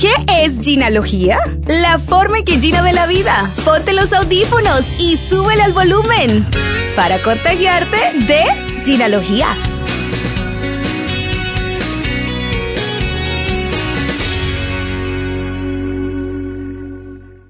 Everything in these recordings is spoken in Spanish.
¿Qué es ginología? La forma en que Gina ve la vida. Ponte los audífonos y súbele al volumen para contagiarte de ginología.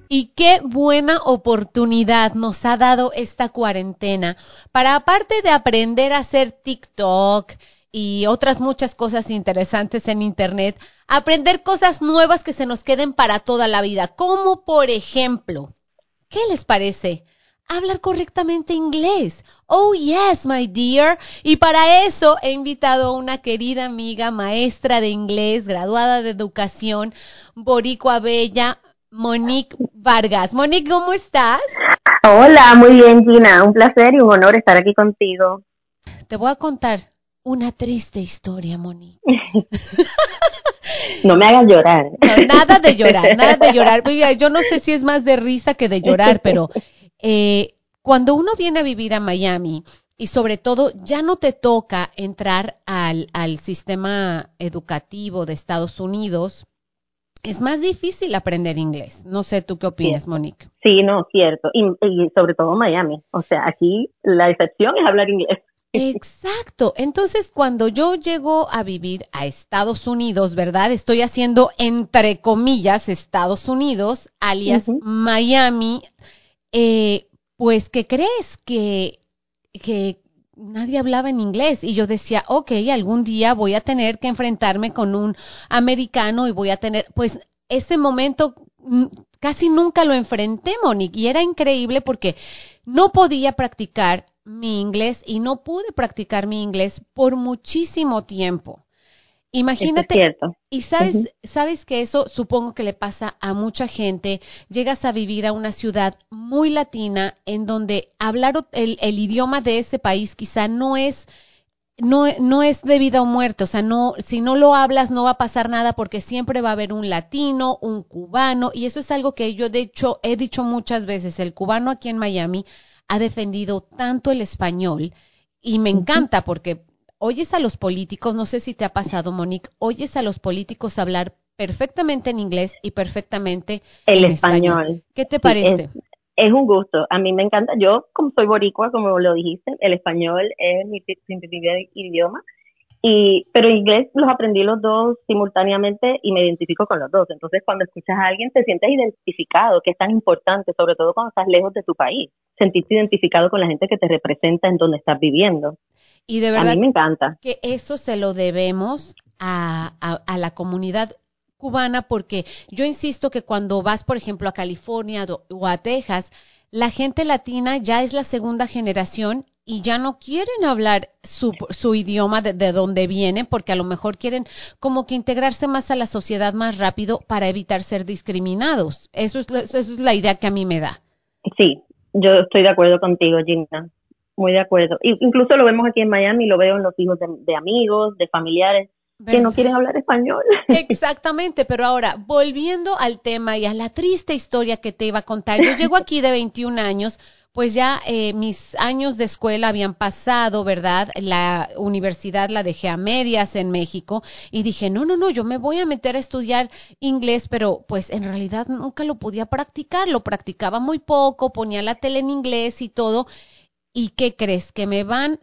Y qué buena oportunidad nos ha dado esta cuarentena para, aparte de aprender a hacer TikTok y otras muchas cosas interesantes en Internet, aprender cosas nuevas que se nos queden para toda la vida, como por ejemplo, ¿qué les parece? Hablar correctamente inglés. Oh, yes, my dear. Y para eso he invitado a una querida amiga, maestra de inglés, graduada de educación, boricua bella, Monique Vargas. Monique, ¿cómo estás? Hola, muy bien Gina, un placer y un honor estar aquí contigo. Te voy a contar una triste historia, Monique. no me hagas llorar. No, nada de llorar, nada de llorar. Yo no sé si es más de risa que de llorar, pero eh, cuando uno viene a vivir a Miami y sobre todo ya no te toca entrar al, al sistema educativo de Estados Unidos, es más difícil aprender inglés. No sé tú qué opinas. Monique. Sí, no, cierto. Y, y sobre todo Miami. O sea, aquí la excepción es hablar inglés. Exacto. Entonces, cuando yo llego a vivir a Estados Unidos, ¿verdad? Estoy haciendo entre comillas Estados Unidos, alias. Miami. Eh, pues, ¿qué crees? Que, que nadie hablaba en inglés y yo decía, ok, algún día voy a tener que enfrentarme con un americano y voy a tener, pues, ese momento mm, casi nunca lo enfrenté, Monique, y era increíble porque no podía practicar mi inglés y no pude practicar mi inglés por muchísimo tiempo. Imagínate, es y sabes, sabes que eso supongo que le pasa a mucha gente. Llegas a vivir a una ciudad muy latina en donde hablar el idioma de ese país quizá no es no, no es de vida o muerte, o sea, no, si no lo hablas no va a pasar nada porque siempre va a haber un latino, un cubano, y eso es algo que yo de hecho he dicho muchas veces, el cubano aquí en Miami ha defendido tanto el español y me encanta porque oyes a los políticos, no sé si te ha pasado, Monique, oyes a los políticos hablar perfectamente en inglés y perfectamente El en español. ¿Qué te parece? es, es un gusto. A mí me encanta. Yo, como soy boricua, como lo dijiste, el español es mi primer idioma. Y, pero inglés los aprendí los dos simultáneamente y me identifico con los dos. Entonces, cuando escuchas a alguien, te sientes identificado, que es tan importante, sobre todo cuando estás lejos de tu país. Sentirte identificado con la gente que te representa en donde estás viviendo. y de A verdad mí me encanta. que eso se lo debemos a, a- a la comunidad cubana porque yo insisto que cuando vas, por ejemplo, a California o a Texas, la gente latina ya es la segunda generación y ya no quieren hablar su, su idioma de, de donde vienen porque a lo mejor quieren como que integrarse más a la sociedad más rápido para evitar ser discriminados. Eso es, eso es la idea que a mí me da. Sí, yo estoy de acuerdo contigo, Gina. Muy de acuerdo. Incluso lo vemos aquí en Miami, lo veo en los hijos de, de amigos, de familiares, que no quieren hablar español. Exactamente, pero ahora, volviendo al tema y a la triste historia que te iba a contar, yo llego aquí de 21 años, pues ya eh, mis años de escuela habían pasado, ¿verdad? La universidad la dejé a medias en México y dije, no, no, no, yo me voy a meter a estudiar inglés, pero pues en realidad nunca lo podía practicar, lo practicaba muy poco, ponía la tele en inglés y todo. ¿Y qué crees? Que me van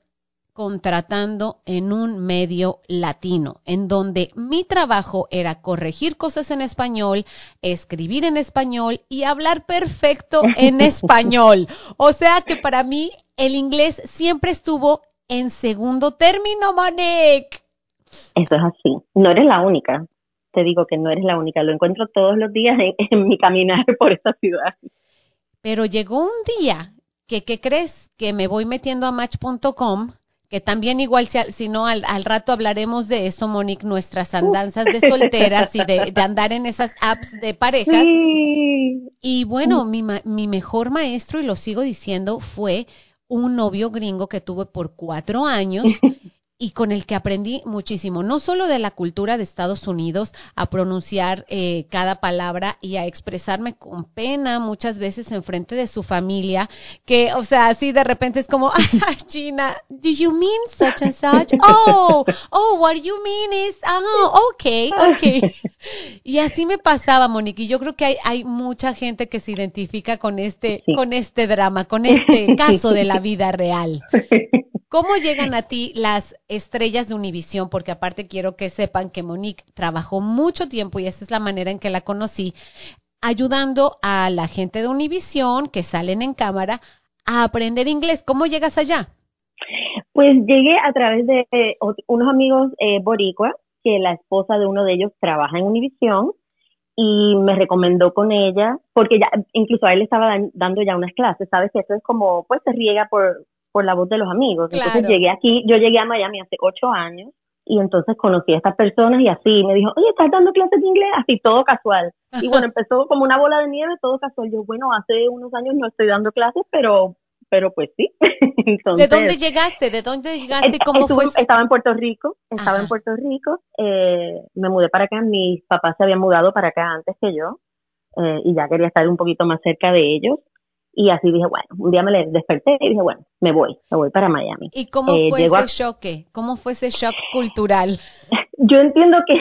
contratando en un medio latino, en donde mi trabajo era corregir cosas en español, escribir en español y hablar perfecto en español. O sea que para mí el inglés siempre estuvo en segundo término, Monique. Eso es así. No eres la única. Te digo que no eres la única. Lo encuentro todos los días en, en mi caminar por esta ciudad. Pero llegó un día que, ¿qué crees? Que me voy metiendo a match.com, que también igual, si, si no, al, al, rato hablaremos de eso, Monique, nuestras andanzas de solteras y de, de, andar en esas apps de parejas. Sí. Y bueno, mi, mi mejor maestro, y lo sigo diciendo, fue un novio gringo que tuve por cuatro años y con el que aprendí muchísimo, no solo de la cultura de Estados Unidos, a pronunciar eh, cada palabra y a expresarme con pena muchas veces en frente de su familia, que, o sea, así de repente es como, ah, Gina, do you mean such and such? Oh, oh, what you mean is, oh, okay, okay. Y así me pasaba, Monique, y yo creo que hay, hay mucha gente que se identifica con este, Sí. con este drama, con este caso de la vida real. ¿Cómo llegan a ti las estrellas de Univisión? Porque aparte quiero que sepan que Monique trabajó mucho tiempo y esa es la manera en que la conocí, ayudando a la gente de Univisión que salen en cámara a aprender inglés. ¿Cómo llegas allá? Pues llegué a través de eh, unos amigos eh, boricua, que la esposa de uno de ellos trabaja en Univisión y me recomendó con ella, porque ya incluso a él le estaba dan- dando ya unas clases, sabes que eso es como, pues se riega por, por la voz de los amigos. Entonces llegué aquí, yo llegué a Miami hace ocho años y entonces conocí a estas personas y así me dijo, oye, ¿estás dando clases de inglés? Así todo casual. Y bueno, empezó como una bola de nieve, todo casual. Yo, bueno, hace unos años no estoy dando clases, pero, pero pues sí. ¿De entonces, dónde llegaste? ¿De dónde llegaste? ¿Cómo estuve- fue? Estaba en Puerto Rico, estaba Ajá. en Puerto Rico, eh, me mudé para acá, mis papás se habían mudado para acá antes que yo eh, y ya quería estar un poquito más cerca de ellos y así dije, bueno, un día me desperté y dije, bueno, me voy, me voy para Miami. ¿Y cómo eh, fue ese choque? ¿Cómo fue ese shock cultural? Yo entiendo que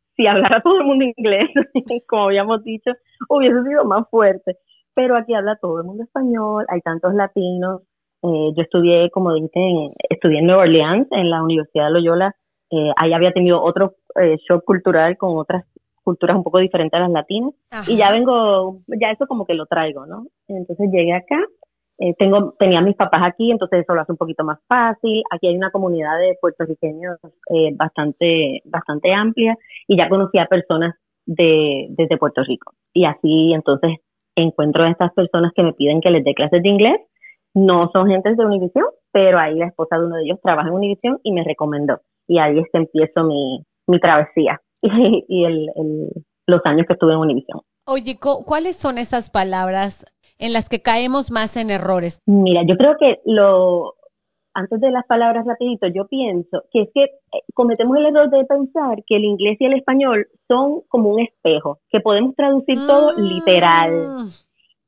si hablara todo el mundo inglés, como habíamos dicho, hubiese sido más fuerte, pero aquí habla todo el mundo español, hay tantos latinos. Eh, yo estudié, como dije, en- estudié en Nueva Orleans, en la Universidad de Loyola. Eh, ahí había tenido otro eh, shock cultural con otras culturas un poco diferentes a las latinas. Y ya vengo, ya eso como que lo traigo, ¿no? Entonces llegué acá, eh, tengo, tenía a mis papás aquí, entonces eso lo hace un poquito más fácil. Aquí hay una comunidad de puertorriqueños eh, bastante, bastante amplia y ya conocí a personas de, desde Puerto Rico. Y así entonces encuentro a estas personas que me piden que les dé clases de inglés. No son gentes de Univision, pero ahí la esposa de uno de ellos trabaja en Univision y me recomendó. Y ahí es que empiezo mi, mi travesía y, y el, el, los años que estuve en Univision. Oye, cu- ¿cuáles son esas palabras en las que caemos más en errores? Mira, yo creo que lo antes de las palabras rapidito, yo pienso que es que eh, cometemos el error de pensar que el inglés y el español son como un espejo, que podemos traducir todo Mm. literal.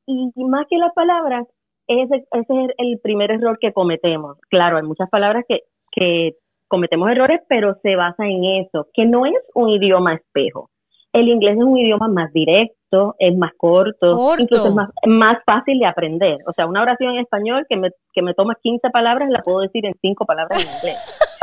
Y más que las palabras, ese, ese es el primer error que cometemos. Claro, hay muchas palabras que, que cometemos errores, pero se basa en eso, que no es un idioma espejo. El inglés es un idioma más directo, es más corto, Corto. incluso es más, más fácil de aprender. O sea, una oración en español que me, que me toma 15 palabras, la puedo decir en 5 palabras en inglés.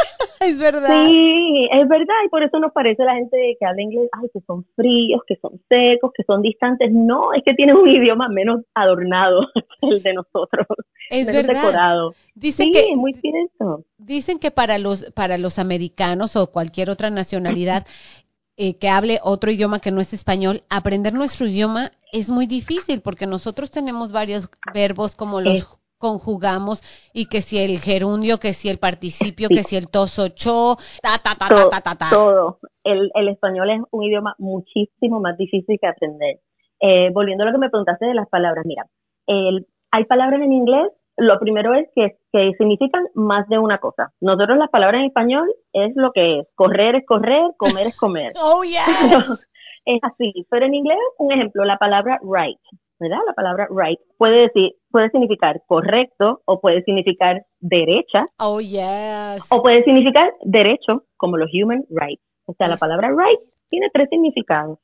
Es verdad. Sí, es verdad, y por eso nos parece la gente que habla inglés, ay, que son fríos, que son secos, que son distantes. No, es que tienen un idioma menos adornado que el de nosotros, Es menos verdad. decorado. Dicen Sí, que muy cierto. dicen que para los para los americanos o cualquier otra nacionalidad eh, que hable otro idioma que no es español, aprender nuestro idioma es muy difícil porque nosotros tenemos varios verbos como los Es- conjugamos y que si el gerundio, que si el participio, Sí. que si el toso cho, ta ta ta ta todo, ta ta. ta. todo. El, el español es un idioma muchísimo más difícil que aprender. Eh, volviendo a lo que me preguntaste de las palabras, mira, el- hay palabras en inglés, lo primero es que, que significan más de una cosa. Nosotros las palabras en español es lo que es, correr es correr, comer es comer. Oh yeah. es así, pero en inglés, un ejemplo, la palabra right, ¿verdad? La palabra right puede decir, puede significar correcto o puede significar derecha Oh yes. o puede significar derecho, como los human rights. O sea, la palabra right tiene tres significados.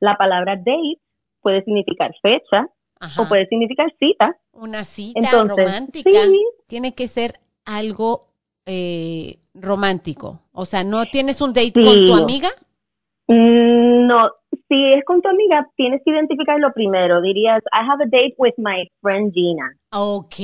La palabra date puede significar fecha Ajá. o puede significar cita. Una cita Entonces, romántica sí. tiene que ser algo eh, romántico. O sea, no tienes un date Sí. con tu amiga. Mm, No, si es con tu amiga, tienes que identificarlo primero. Dirías, I have a date with my friend Gina. Ok.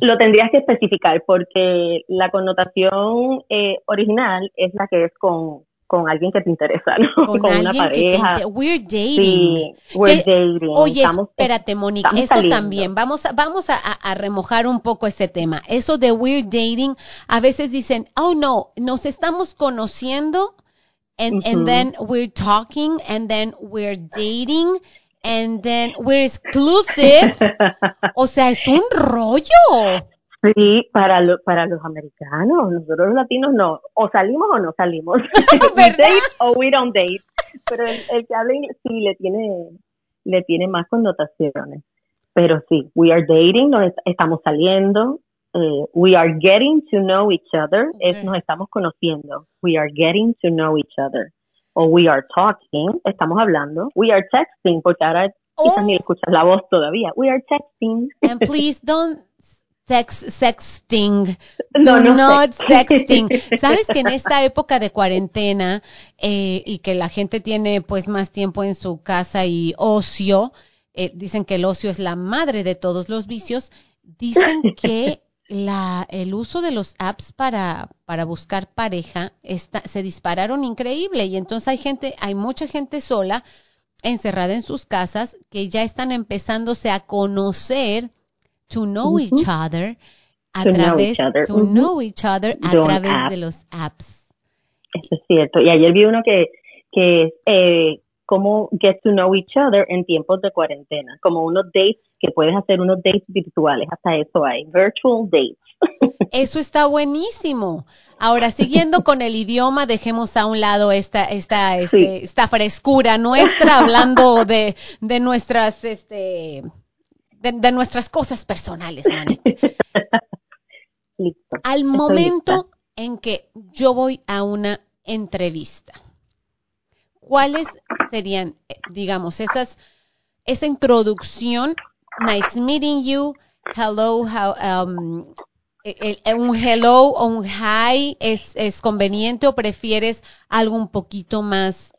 Lo tendrías que especificar porque la connotación eh, original es la que es con, con alguien que te interesa, ¿no? Con, una alguien que te pareja. We're dating. Sí, we're dating. Oye, Estamos- espérate, Mónica, estamos eso saliendo. también. Vamos, a, vamos a, remojar un poco ese tema. Eso de we're dating, a veces dicen, oh no, nos estamos conociendo, and, and then we're talking, and then we're dating, and then we're exclusive. o sea, es un rollo. Sí, para, lo- para los americanos, nosotros los latinos no, o salimos o no salimos. we date o we don't date. Pero el, el que habla inglés sí le tiene, le tiene más connotaciones. Pero sí, we are dating, nos est- estamos saliendo, eh, we are getting to know each other, es nos estamos conociendo. We are getting to know each other. O we are talking, estamos hablando. We are texting, porque ahora quizás Oh. ni escuchas la voz todavía. We are texting. And please don't text sexting. No, no not sexting. sexting. Sabes que en esta época de cuarentena eh, y que la gente tiene pues más tiempo en su casa y ocio, eh, dicen que el ocio es la madre de todos los vicios. Dicen que la, el uso de los apps para, para buscar pareja está, se dispararon increíble y entonces hay gente, hay mucha gente sola encerrada en sus casas que ya están empezándose a conocer to know each other a To know través each other. to know each other a través app. de los apps. Eso es cierto. Y ayer vi uno que, que es eh, cómo get to know each other en tiempos de cuarentena. Como unos dates que puedes hacer unos dates virtuales. Hasta eso hay. Virtual dates. Eso está buenísimo. Ahora, siguiendo con el idioma, dejemos a un lado esta, esta, este, Sí. esta frescura nuestra, hablando de, de nuestras, este, de, de nuestras cosas personales. Listo. Al momento lista. en que yo voy a una entrevista, ¿cuáles serían, eh, digamos, esas, esa introducción? Nice meeting you. Hello, how, um, el- el- un hello o un hi es, es conveniente o prefieres algo un poquito más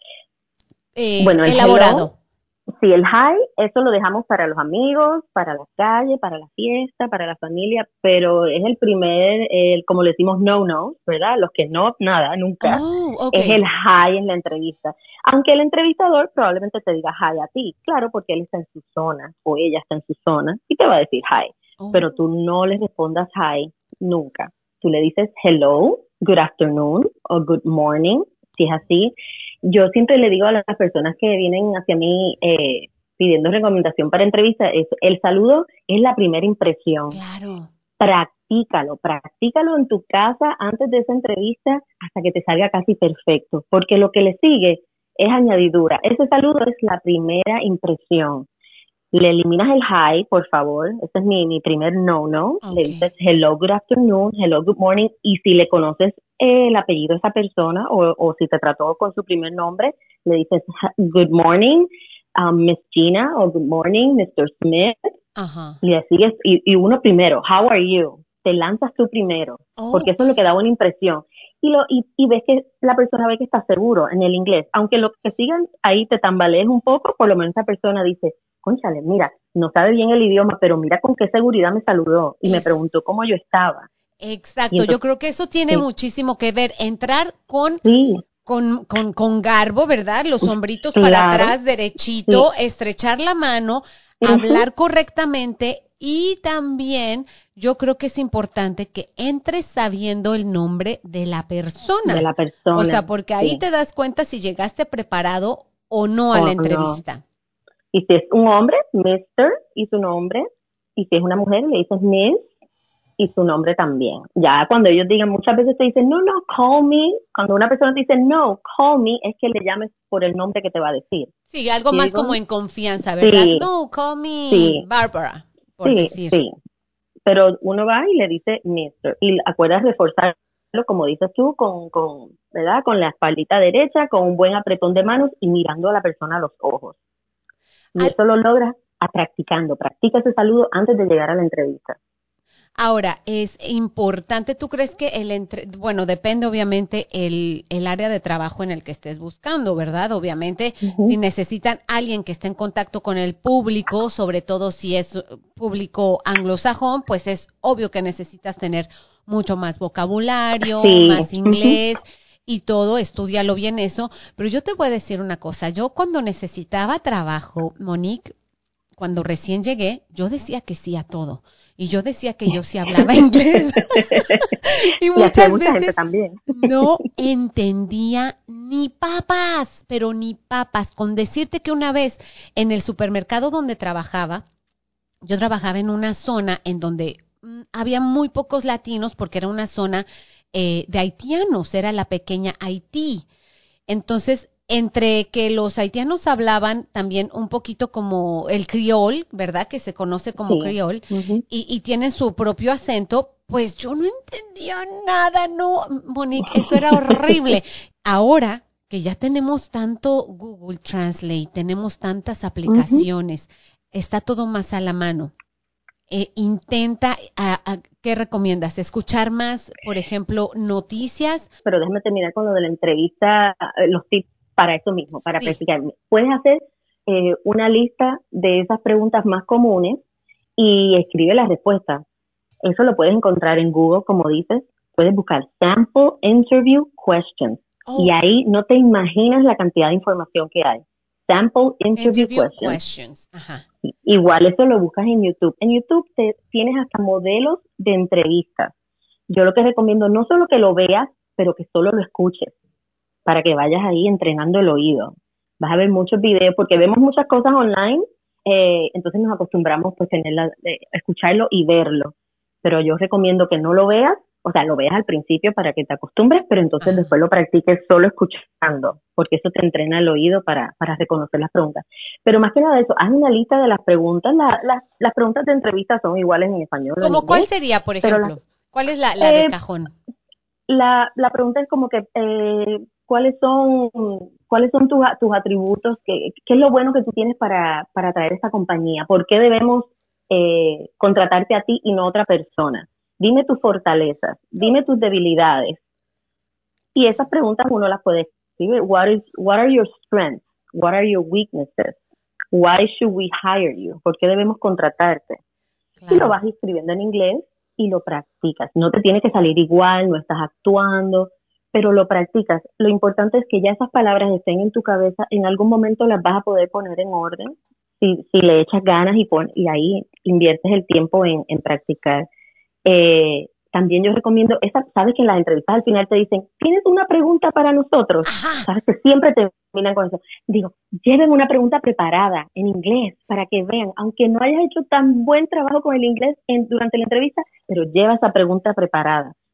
eh, Bueno, el elaborado? Sí, el hi, eso lo dejamos para los amigos, para la calle, para la fiesta, para la familia, pero es el primer, el, como le decimos, no, no, ¿verdad? Los que no, nada, nunca. Oh. Es el hi en la entrevista. Aunque el entrevistador probablemente te diga hi a ti, claro, porque él está en su zona o ella está en su zona y te va a decir hi. Oh. Pero tú no le respondas hi nunca. Tú le dices hello, good afternoon o good morning, si es así. Yo siempre le digo a las personas que vienen hacia mí eh, pidiendo recomendación para entrevista, es, el saludo es la primera impresión Claro. practícalo, practícalo en tu casa antes de esa entrevista hasta que te salga casi perfecto, porque lo que le sigue es añadidura. Ese saludo es la primera impresión. Le eliminas el hi, por favor. Ese es mi, mi primer no-no. Le dices hello, good afternoon, hello, good morning. Y si le conoces el apellido de esa persona o, o si te trató con su primer nombre, le dices "Ha- good morning, um, Miss Gina, o good morning, Mr. Smith. Ajá. Le sigues, y, y uno primero, how are you? Te lanzas tú primero, Oh. porque eso es lo que da una impresión. Y, lo, y, y ves que la persona ve que está seguro en el inglés. Aunque lo que sigan ahí te tambalees un poco, por lo menos esa persona dice, conchale, mira, no sabe bien el idioma, pero mira con qué seguridad me saludó y me Es- preguntó cómo yo estaba. Exacto, entonces- yo creo que eso tiene sí. muchísimo que ver. Entrar con, Sí, con, con, con garbo, ¿verdad? Los hombritos para atrás, derechito, estrechar la mano, hablar correctamente y también yo creo que es importante que entres sabiendo el nombre de la persona. de la persona. o sea, porque ahí te das cuenta si llegaste preparado o no a la no. entrevista. Y si es un hombre, Mr. y su nombre. Y si es una mujer, le dices Miss y su nombre también. Ya cuando ellos digan, muchas veces te dicen, no, no, call me. Cuando una persona te dice, no, call me, es que le llames por el nombre que te va a decir. Sí, algo más digo- como en confianza, ¿verdad? Sí. No, call me Sí. Barbara, por sí, decir. sí. Pero uno va y le dice Mr. Y acuerdas reforzarlo, como dices tú, con, con, ¿verdad? Con la espaldita derecha, con un buen apretón de manos y mirando a la persona a los ojos. Y Al- eso lo logras a practicando. Practica ese saludo antes de llegar a la entrevista. Ahora, es importante, ¿tú crees que el entre, bueno, depende obviamente el, el área de trabajo en el que estés buscando, ¿verdad? Obviamente, si necesitan alguien que esté en contacto con el público, sobre todo si es público anglosajón, pues es obvio que necesitas tener mucho más vocabulario, Sí. más inglés. y todo, estudialo bien eso, pero yo te voy a decir una cosa, yo cuando necesitaba trabajo, Monique, cuando recién llegué, yo decía que sí a todo. Y yo decía que yo sí hablaba inglés. y muchas veces también. no entendía ni papas, pero ni papas. Con decirte que una vez en el supermercado donde trabajaba, yo trabajaba en una zona en donde mm, había muy pocos latinos porque era una zona eh, de haitianos, era la pequeña Haití. Entonces, entre que los haitianos hablaban también un poquito como el criol, ¿verdad? Que se conoce como Sí. criol, y, y tienen su propio acento, pues yo no entendía nada, no, Monique, eso era horrible. Ahora que ya tenemos tanto Google Translate, tenemos tantas aplicaciones, está todo más a la mano. Eh, intenta, a- a- ¿qué recomiendas? ¿Escuchar más, por ejemplo, noticias? pero déjame terminar con lo de la entrevista, eh, los tips para eso mismo, para Sí. practicar. Puedes hacer eh, una lista de esas preguntas más comunes y escribe las respuestas. Eso lo puedes encontrar en Google, como dices. Puedes buscar Sample Interview Questions. Oh, Y ahí no te imaginas la cantidad de información que hay. Sample Interview, interview Questions. questions. Ajá. Igual eso lo buscas en YouTube. En YouTube te, tienes hasta modelos de entrevistas. Yo lo que recomiendo no solo que lo veas, pero que solo lo escuches para que vayas ahí entrenando el oído. Vas a ver muchos videos porque vemos muchas cosas online, eh, entonces nos acostumbramos pues tenerla, eh, escucharlo y verlo. Pero yo recomiendo que no lo veas, o sea, lo veas al principio para que te acostumbres, pero entonces Ajá. después lo practiques solo escuchando, porque eso te entrena el oído para, para reconocer las preguntas. Pero más que nada eso, haz una lista de las preguntas. La- la- las preguntas de entrevista son iguales en español. ¿Cómo cuál sería, por ejemplo? ¿Cuál es la, la de Eh, cajón? La, la pregunta es como que, eh, ¿cuáles son, cuáles son tus, tus atributos? ¿Qué, ¿Qué es lo bueno que tú tienes para, para traer esta compañía? ¿Por qué debemos eh, contratarte a ti y no a otra persona? Dime tus fortalezas, dime tus debilidades. Y esas preguntas uno las puede escribir. What, is, what are your strengths? What are your weaknesses? Why should we hire you? ¿Por qué debemos contratarte? y lo vas escribiendo en inglés y lo practicas. No te tiene que salir igual, no estás actuando, pero lo practicas. Lo importante es que ya esas palabras estén en tu cabeza, en algún momento las vas a poder poner en orden si, si le echas ganas y, pon, y ahí inviertes el tiempo en, en practicar. Eh, también yo recomiendo, esa, sabes que en las entrevistas al final te dicen, ¿tienes una pregunta para nosotros? Ajá. Sabes que siempre terminan con eso. Digo, lleven una pregunta preparada en inglés para que vean, aunque no hayas hecho tan buen trabajo con el inglés en, durante la entrevista, pero lleva esa pregunta preparada,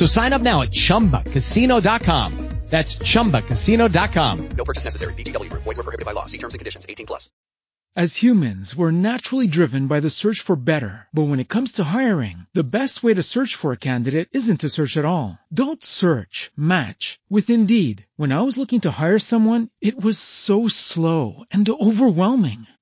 So sign up now at chumbacasino.com. That's chumbacasino.com. No purchase necessary. VGW Group. Void were prohibited by law. See terms and conditions. 18 plus. As humans, we're naturally driven by the search for better. But when it comes to hiring, the best way to search for a candidate isn't to search at all. Don't search, match with Indeed. When I was looking to hire someone, it was so slow and overwhelming.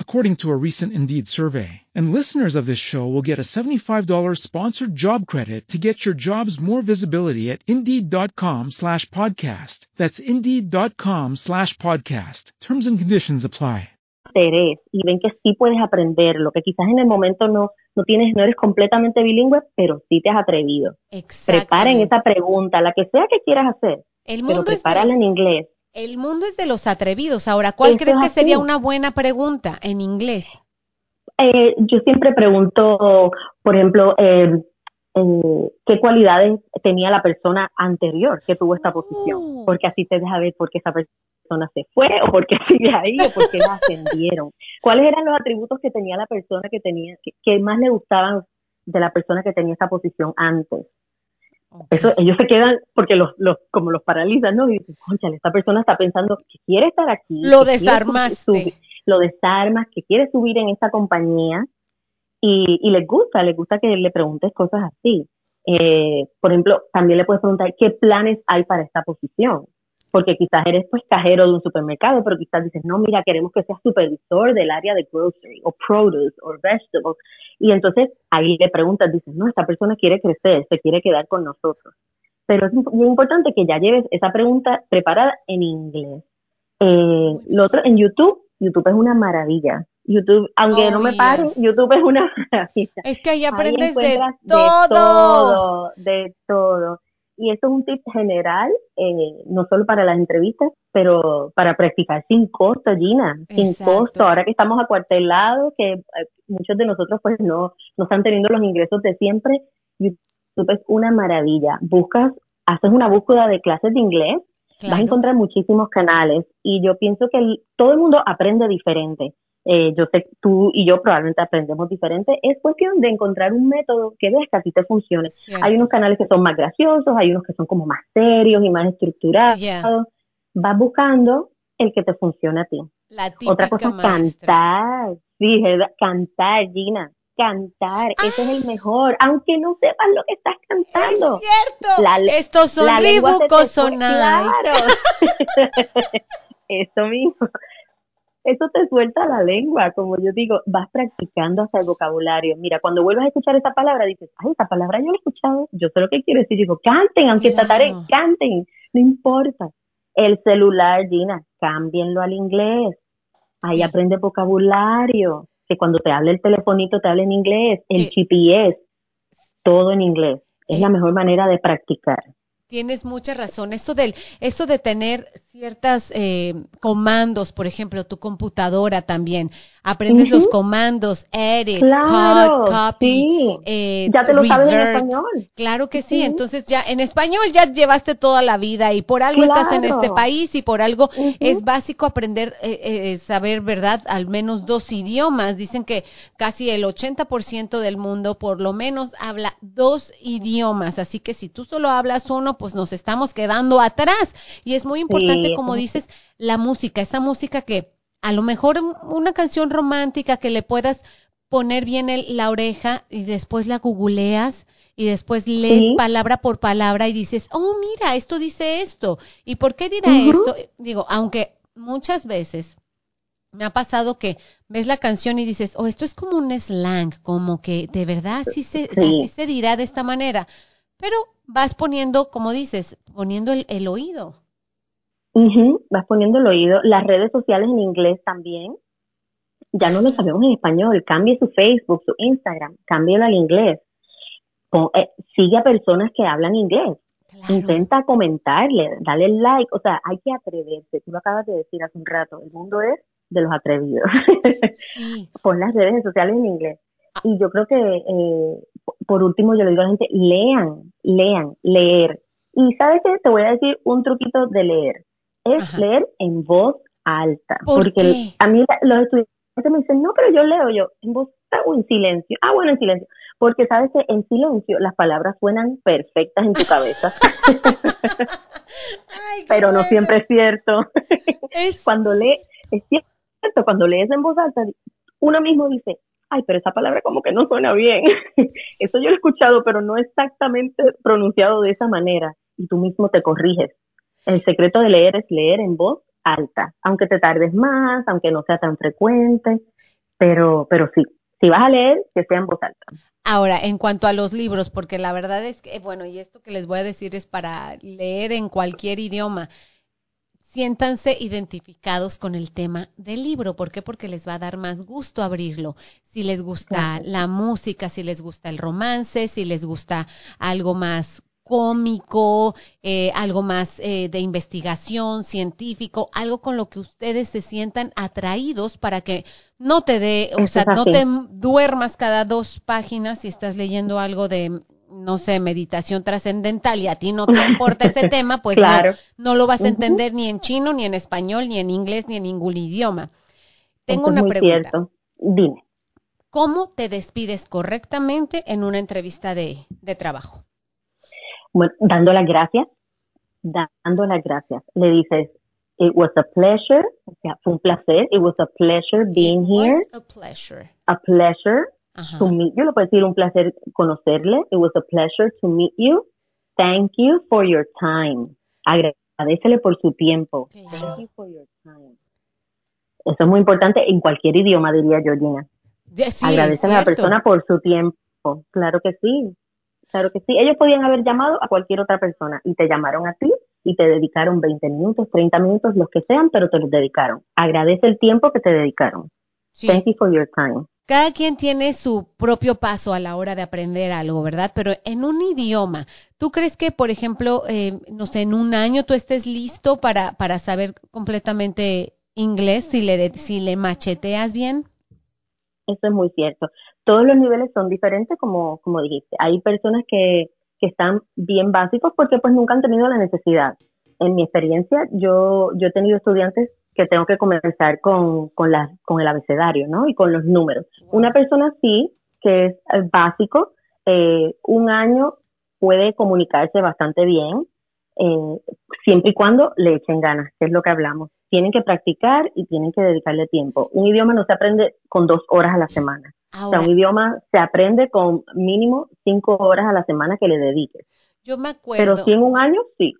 according to a recent Indeed survey. And listeners of this show will get a $75 sponsored job credit to get your jobs more visibility at Indeed.com slash podcast. That's Indeed.com slash podcast. Terms and conditions apply. interés y ven que sí puedes aprender, lo que quizás en el momento no, no tienes, no eres completamente bilingüe, pero sí te has atrevido. Preparen esa pregunta, la que sea que quieras hacer, El mundo, es de prepárala los, en inglés. El mundo es de los atrevidos. Ahora, ¿cuál crees es que sería una buena pregunta en inglés? Eh, yo siempre pregunto, por ejemplo, eh, eh, qué cualidades tenía la persona anterior que tuvo esta posición, Oh. porque así te deja ver por qué esa persona persona se fue o por qué sigue ahí o por qué la ascendieron. ¿Cuáles eran los atributos que tenía la persona que tenía, que, más le gustaban de la persona que tenía esa posición antes? Eso, ellos se quedan porque los, los, como los paralizan, ¿no? Y dicen, conchale, esta persona está pensando que quiere estar aquí. Lo desarmaste. lo desarmas, que quiere subir en esta compañía y, y les gusta, les gusta que le preguntes cosas así. Eh, por ejemplo, también le puedes preguntar qué planes hay para esta posición, porque quizás eres pues cajero de un supermercado, pero quizás dices, no, mira, queremos que seas supervisor del área de grocery o produce o vegetables. Y entonces ahí le preguntas, dices, no, esta persona quiere crecer, se quiere quedar con nosotros. Pero es muy importante que ya lleves esa pregunta preparada en inglés. Eh, lo otro, en YouTube, YouTube es una maravilla. YouTube, aunque no me oh, pare, YouTube es una maravilla. Es que ahí aprendes de, todo. de todo. De todo, Y esto es un tip general, eh, no solo para las entrevistas, pero para practicar sin costo, Gina, sin costo. Ahora que estamos acuartelados, que eh, muchos de nosotros pues no, no están teniendo los ingresos de siempre, YouTube es una maravilla. Buscas, haces una búsqueda de clases de inglés, vas a encontrar muchísimos canales y yo pienso que todo el mundo aprende diferente eh, yo sé, tú y yo probablemente aprendemos diferente, es cuestión de encontrar un método que veas que a ti te funcione. Hay unos canales que son más graciosos, hay unos que son como más serios y más estructurados. Vas buscando el que te funcione a ti. Otra cosa, cantar. Sí, cantar, Gina. Cantar, ese es el ah. mejor, aunque no sepas lo que estás cantando. Es cierto. Estos son Reebok Claro. Eso mismo eso te suelta la lengua, como yo digo, vas practicando hasta el vocabulario. Mira, cuando vuelvas a escuchar esa palabra, dices, ay, esa palabra yo la he escuchado, yo sé lo que quiere decir. Digo, canten, aunque trataré, canten, no importa. El celular, Gina, cámbienlo al inglés. Ahí aprende vocabulario, que cuando te hable el telefonito te hable en inglés, el GPS, todo en inglés. Es la mejor manera de practicar. Tienes mucha razón. Esto del, esto de tener ciertos eh, comandos, por ejemplo, tu computadora también. Aprendes los comandos, edit, cut, copy. Eh, ya te lo sabes en español. Claro que sí. Entonces ya en español ya llevaste toda la vida y por algo estás en este país y por algo es básico aprender, eh, saber, ¿verdad? Al menos dos idiomas. Dicen que casi el 80% del mundo por lo menos habla dos idiomas. Así que si tú solo hablas uno, pues nos estamos quedando atrás. Y es muy importante, como dices, la música, esa música que a lo mejor una canción romántica que le puedas poner bien la oreja y después la googleas y después lees palabra por palabra y dices, oh, mira, esto dice esto. ¿Y por qué dirá esto? Digo, aunque muchas veces me ha pasado que ves la canción y dices, oh, esto es como un slang, como que de verdad así se, así se dirá de esta manera. Pero vas poniendo, como dices, poniendo el, oído. Vas poniendo el oído. Las redes sociales en inglés también. Ya no lo sabemos en español. Cambie su Facebook, su Instagram, cámbialo al inglés. Eh, sigue a personas que hablan inglés. Intenta comentarle, dale like. O sea, hay que atreverse. Tú lo acabas de decir hace un rato. El mundo es de los atrevidos. Pon las redes sociales en inglés. Y yo creo que, eh, por último, yo le digo a la gente, lean, lean, leer. Y sabes qué, te voy a decir un truquito de leer. Es leer en voz alta. porque a mí los estudiantes me dicen, no, pero yo leo yo en voz alta o en silencio. Ah, bueno, en silencio. Porque sabes que en silencio las palabras suenan perfectas en tu cabeza. pero no siempre es cierto. cuando lees, es cierto, cuando lees en voz alta, uno mismo dice, ay, pero esa palabra como que no suena bien. Eso yo he escuchado, pero no exactamente pronunciado de esa manera. Y tú mismo te corriges. El secreto de leer es leer en voz alta, aunque te tardes más, aunque no sea tan frecuente, pero, pero sí, si vas a leer, que sea en voz alta. Ahora, en cuanto a los libros, porque la verdad es que, bueno, y esto que les voy a decir es para leer en cualquier idioma siéntanse identificados con el tema del libro. ¿Por qué? Porque les va a dar más gusto abrirlo. Si les gusta la música, si les gusta el romance, si les gusta algo más cómico, eh, algo más eh, de investigación, científico, algo con lo que ustedes se sientan atraídos para que no te dé, o sea, no te duermas cada dos páginas si estás leyendo algo de no sé, meditación trascendental y a ti no te importa ese tema, pues Claro. no, no lo vas a entender ni en chino, ni en español, ni en inglés, ni en ningún idioma. Tengo una pregunta. cierto. Dime. ¿Cómo te despides correctamente en una entrevista de, de trabajo? Bueno, dando las gracias, dando las gracias. Le dices, it was a pleasure, o sea, fue un placer, it was a pleasure being It was here, a pleasure. a pleasure Ajá. to meet you, le puedes decir un placer conocerle, it was a pleasure to meet you, thank you for your time, agradecele por su tiempo, Claro. thank you for your time. Eso es muy importante en cualquier idioma, diría Georgina. Sí, Agradecele a la persona por su tiempo, claro que sí, claro que sí. Ellos podían haber llamado a cualquier otra persona y te llamaron a ti y te dedicaron 20 minutos, 30 minutos, los que sean, pero te los dedicaron. Agradece el tiempo que te dedicaron. Sí. Thank you for your time. Cada quien tiene su propio paso a la hora de aprender algo, ¿verdad? Pero en un idioma, ¿tú crees que, por ejemplo, eh, no sé, en un año tú estés listo para, para saber completamente inglés si le, si le macheteas bien? Eso es muy cierto. Todos los niveles son diferentes, como, como dijiste. Hay personas que, que están bien básicos porque pues nunca han tenido la necesidad. En mi experiencia, yo, yo he tenido estudiantes que tengo que comenzar con, con, la, con el abecedario, ¿no? Y con los números. Una persona sí, que es eh, básico, eh, un año puede comunicarse bastante bien, eh, siempre y cuando le echen ganas, que es lo que hablamos. Tienen que practicar y tienen que dedicarle tiempo. Un idioma no se aprende con dos horas a la semana. O Ahora, sea, un idioma se aprende con mínimo cinco horas a la semana que le dediques. yo me Pero acuerdo. si en un año, sí.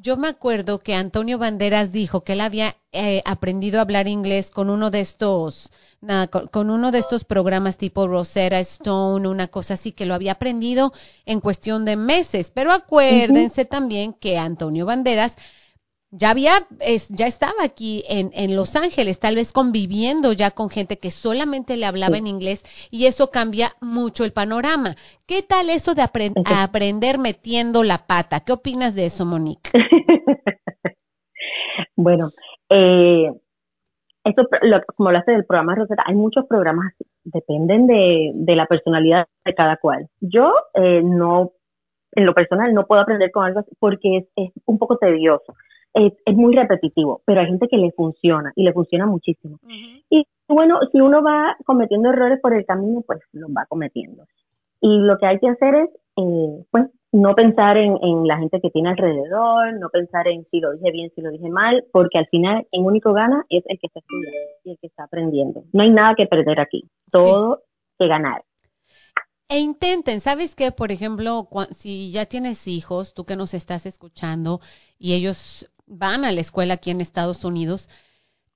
Yo me acuerdo que Antonio Banderas dijo que él había eh, aprendido a hablar inglés con uno de estos, con uno de estos programas tipo Rosetta Stone, una cosa así, que lo había aprendido en cuestión de meses. Pero acuérdense también que Antonio Banderas ya había, es- ya estaba aquí en, en Los Ángeles, tal vez conviviendo ya con gente que solamente le hablaba Sí. en inglés y eso cambia mucho el panorama. ¿Qué tal eso de aprender metiendo la pata? ¿Qué opinas de eso, Monique? bueno, eh, esto, lo- como hablaste del programa Rosetta, hay muchos programas así, dependen de, de la personalidad de cada cual. Yo eh, no, en lo personal, no puedo aprender con algo así porque es, es un poco tedioso, es, es muy repetitivo, pero hay gente que le funciona y le funciona muchísimo. Y bueno, si uno va cometiendo errores por el camino, pues los va cometiendo. Y lo que hay que hacer es, eh, pues, no pensar en, en la gente que tiene alrededor, no pensar en si lo dije bien, si lo dije mal, porque al final el único gana es el que está estudiando y el que está aprendiendo. No hay nada que perder aquí, todo que ganar. E intenten, ¿sabes qué? Por ejemplo, si ya tienes hijos, tú que nos estás escuchando y ellos van a la escuela aquí en Estados Unidos,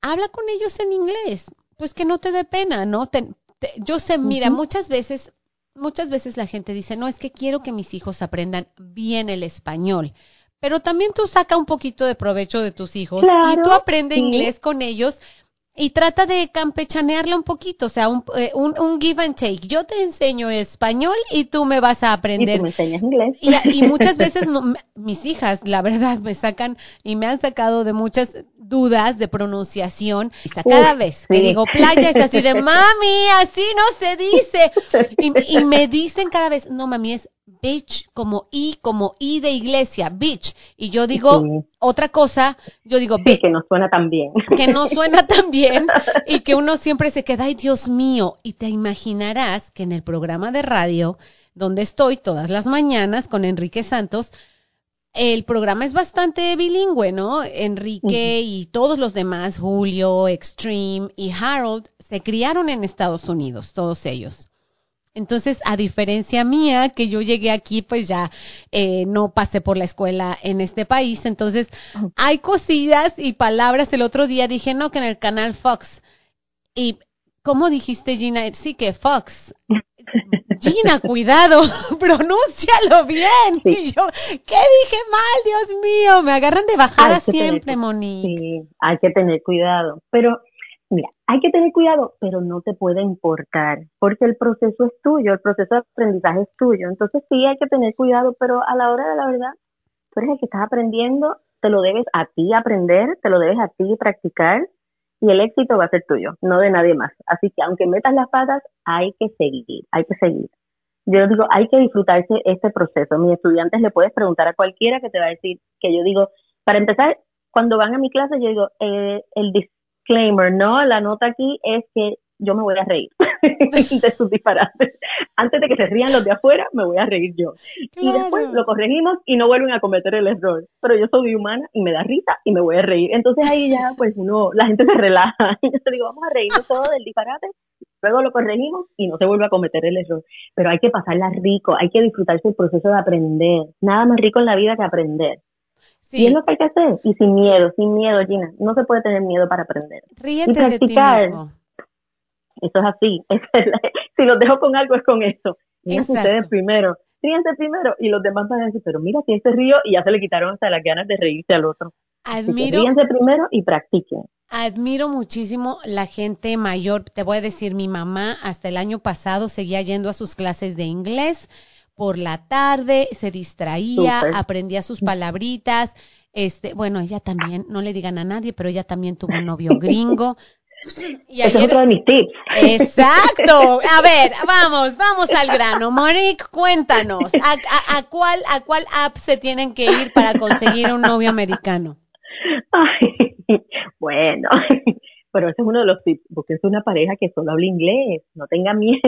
habla con ellos en inglés, pues que no te dé pena, ¿no? Te- te- yo sé, mira, muchas veces, muchas veces la gente dice, no, es que quiero que mis hijos aprendan bien el español. Pero también tú saca un poquito de provecho de tus hijos y tú aprende sí. inglés con ellos y trata de campechanearla un poquito, o sea, un, eh, un, un give and take. Yo te enseño español y tú me vas a Y aprender. tú me enseñas inglés. Y, y muchas veces no- mis hijas, la verdad, me sacan y me han sacado de muchas dudas de pronunciación. Y cada Uf, vez que digo playa es así de, mami, así no se dice. Y, y me dicen cada vez, no, mami, es bitch, como I, como I de iglesia, bitch. Y yo digo Sí. otra cosa, yo digo, Sí, "Bi- que no suena tan bien. que no suena tan bien y que uno siempre se queda, ay Dios mío, y te imaginarás que en el programa de radio donde estoy todas las mañanas con Enrique Santos, el programa es bastante bilingüe, ¿no? Enrique y todos los demás, Julio, Extreme y Harold, se criaron en Estados Unidos, todos ellos. Entonces, a diferencia mía, que yo llegué aquí, pues ya eh, no pasé por la escuela en este país. Entonces, hay cosillas y palabras. El otro día dije, no, que en el canal Fox. Y, ¿cómo dijiste, Gina? Sí, que Fox. Gina, cuidado, pronúncialo bien. Sí. Y yo, ¿qué dije mal? Dios mío, me agarran de bajada tener siempre, cu- Monique. Sí, hay que tener cuidado. Pero, mira, hay que tener cuidado, pero no te puede importar, porque el proceso es tuyo, el proceso de aprendizaje es tuyo. Entonces sí hay que tener cuidado, pero a la hora de la verdad, tú eres el que estás aprendiendo, te lo debes a ti aprender, te lo debes a ti practicar, y el éxito va a ser tuyo, no de nadie más. Así que aunque metas las patas, hay que seguir, hay que seguir. Yo digo, hay que disfrutarse este proceso. Mis estudiantes le puedes preguntar a cualquiera que te va a decir que yo digo, para empezar, cuando van a mi clase, yo digo, eh, el disclaimer, ¿no? La nota aquí es que yo me voy a reír de sus disparates. Antes de que se rían los de afuera, me voy a reír yo. Y después lo corregimos y no vuelven a cometer el error. Pero yo soy humana y me da risa y me voy a reír. Entonces ahí ya, pues uno, la gente se relaja. Y yo digo, vamos a reírnos todo del disparate, luego lo corregimos y no se vuelve a cometer el error. Pero hay que pasarla rico, hay que disfrutarse el proceso de aprender. Nada más rico en la vida que aprender. Y es lo que hay que hacer. Y sin miedo, sin miedo, Gina. No se puede tener miedo para aprender. Ríete y practicar. De ti mismo. Eso es así. si los dejo con algo es con eso. Ríense ustedes primero. Ríense primero y los demás van a decir, pero mira que ese río y ya se le quitaron hasta las ganas de reírse al otro. Admiro. Ríense primero y practiquen. Admiro muchísimo la gente mayor. Te voy a decir, mi mamá hasta el año pasado seguía yendo a sus clases de inglés por la tarde, se distraía, aprendía sus palabritas. Este, bueno, ella también, no le digan a nadie, pero ella también tuvo un novio gringo. Y es otro de mis tips. Exacto. A ver, vamos, vamos al grano. Monique, cuéntanos, ¿a, cuál, ¿a cuál app se tienen que ir para conseguir un novio americano? bueno, pero ese es uno de los tips, porque es una pareja que solo habla inglés, no tenga miedo,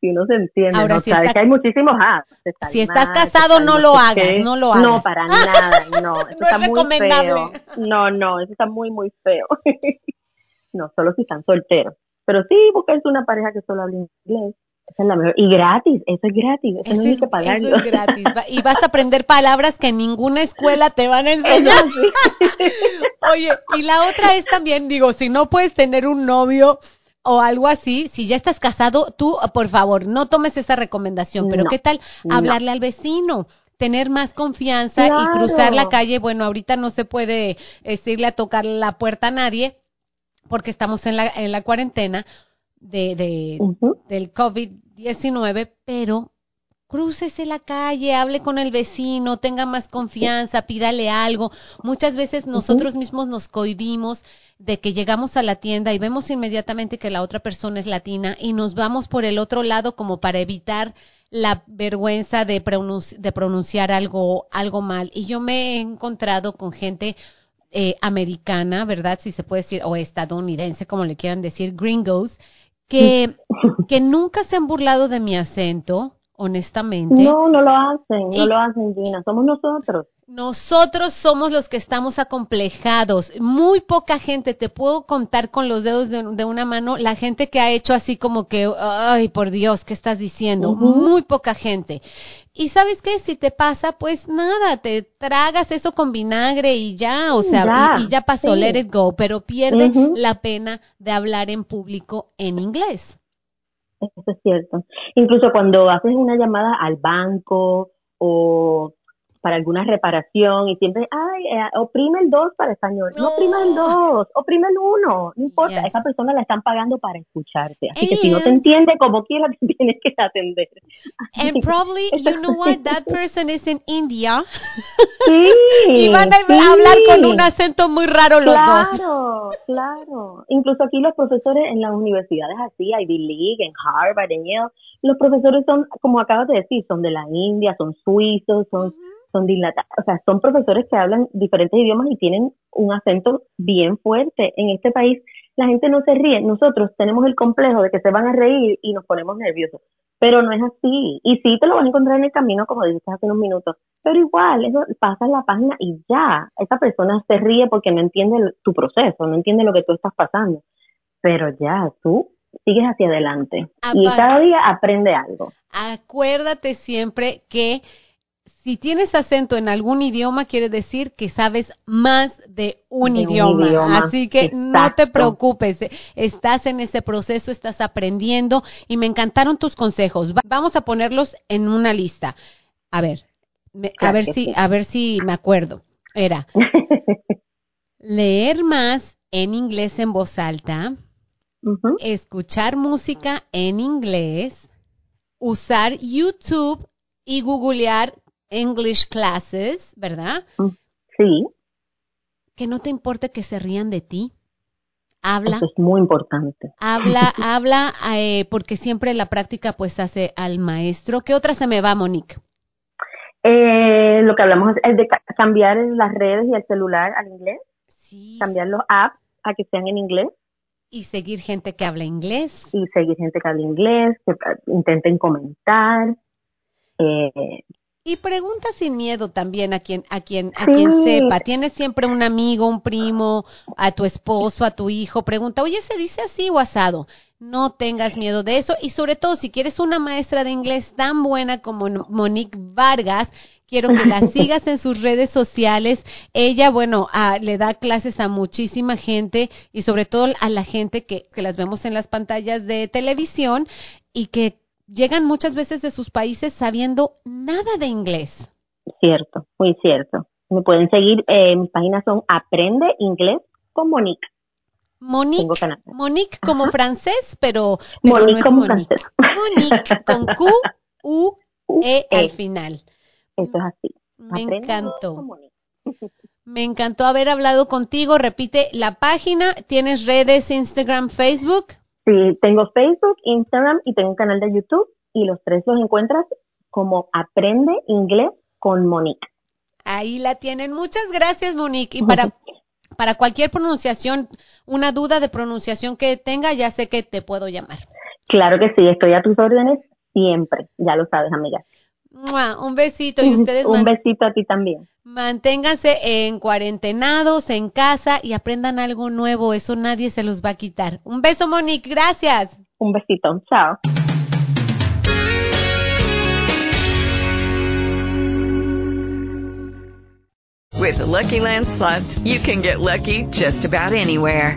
si uno se entiende, Ahora, si que hay muchísimos apps. Si estás casado, no lo hagas, no lo hagas. No, para nada, no, eso está muy feo. No, no, eso está muy, muy feo. no, solo si están solteros. Pero sí, es una pareja que solo habla inglés. Esa es la mejor. Y gratis, eso es gratis, eso, no hay que pagarlo. Eso es gratis. Y vas a aprender palabras que en ninguna escuela te van a enseñar. Oye, y la otra es también, digo, si no puedes tener un novio o algo así, si ya estás casado, tú, por favor, no tomes esa recomendación. Pero ¿qué tal hablarle al vecino? tener más confianza y cruzar la calle. Bueno, ahorita no se puede decirle a tocar la puerta a nadie, porque estamos en la, en la cuarentena de, de del COVID-19, pero crúcese la calle, hable con el vecino, tenga más confianza, pídale algo. Muchas veces nosotros mismos nos cohibimos de que llegamos a la tienda y vemos inmediatamente que la otra persona es latina y nos vamos por el otro lado como para evitar la vergüenza de, de pronunciar algo, algo mal. Y yo me he encontrado con gente eh, americana, ¿verdad? Si se puede decir, o estadounidense, como le quieran decir, gringos, que, que nunca se han burlado de mi acento, honestamente. No, no lo hacen, no lo hacen, Gina, somos nosotros. Nosotros somos los que estamos acomplejados. Muy poca gente, te puedo contar con los dedos de, una mano, la gente que ha hecho así como que, ay, por Dios, ¿qué estás diciendo? Muy poca gente. Y sabes qué, si te pasa, pues nada, te tragas eso con vinagre y ya, o sea, y, ya pasó, let it go, pero pierde la pena de hablar en público en inglés. Eso es cierto. Incluso cuando haces una llamada al banco o para alguna reparación y siempre, ay, eh, oprime el 2 para español. No, oprime el 2, oprime el 1. No importa, esa persona la están pagando para escucharte. Así que si no te entiende como quiera, tienes que atender. And probably, you know what, that person is in India. Sí. y van a hablar con un acento muy raro los dos. Claro, claro. Incluso aquí los profesores en las universidades así, Ivy League, en Harvard, en Yale, los profesores son, como acabas de decir, son de la India, son suizos, son son dilatados, o sea, son profesores que hablan diferentes idiomas y tienen un acento bien fuerte. En este país la gente no se ríe, nosotros tenemos el complejo de que se van a reír y nos ponemos nerviosos, pero no es así. Y sí te lo vas a encontrar en el camino, como dijiste hace unos minutos, pero igual, eso pasa la página y ya, esa persona se ríe porque no entiende tu proceso, no entiende lo que tú estás pasando, pero ya, tú sigues hacia adelante y cada día aprende algo. Acuérdate siempre que si tienes acento en algún idioma, quiere decir que sabes más de un, idioma. Así que no te preocupes, estás en ese proceso, estás aprendiendo y me encantaron tus consejos. vamos a ponerlos en una lista. A ver, a ver si, a ver si me acuerdo. Era leer más en inglés en voz alta, escuchar música en inglés, usar YouTube y googlear English classes, ¿verdad? Mm, sí. Que no te importe que se rían de ti. Habla. Eso es muy importante. Habla, habla, eh, porque siempre la práctica pues hace al maestro. ¿Qué otra se me va, Monique? Eh, lo que hablamos es de cambiar las redes y el celular al inglés. Sí. Cambiar los apps a que sean en inglés. Y seguir gente que habla inglés. Y seguir gente que habla inglés, que intenten comentar. Eh, y pregunta sin miedo también a quien, a quien, a quien sepa. Tienes siempre un amigo, un primo, a tu esposo, a tu hijo. Pregunta, oye, ¿se dice así o asado? No tengas miedo de eso. Y sobre todo, si quieres una maestra de inglés tan buena como Monique Vargas, quiero que la sigas en sus redes sociales. Ella, bueno, le da clases a muchísima gente y sobre todo a la gente que, que las vemos en las pantallas de televisión y que llegan muchas veces de sus países sabiendo nada de inglés. Cierto, muy cierto. Me pueden seguir, eh, mis páginas son Aprende Inglés con Monique. Monique, Monique como francés, pero, Monique no es como Monique. Monique con Q, U, E, al final. Eso es así. Me encantó. Me encantó haber hablado contigo. Repite la página. ¿Tienes redes, Instagram, Facebook? Sí, tengo Facebook, Instagram y tengo un canal de YouTube y los tres los encuentras como Aprende Inglés con Monique. Ahí la tienen. Muchas gracias, Monique. Y para, para cualquier pronunciación, una duda de pronunciación que tenga, ya sé que te puedo llamar. Claro que sí, estoy a tus órdenes siempre, ya lo sabes, amiga. Un besito y ustedes. Un besito a ti también. Manténganse en cuarentenados, en casa y aprendan algo nuevo. Eso nadie se los va a quitar. Un beso, Monique. Gracias. Un besito. Chao. With the Lucky Land slots, you can get lucky just about anywhere.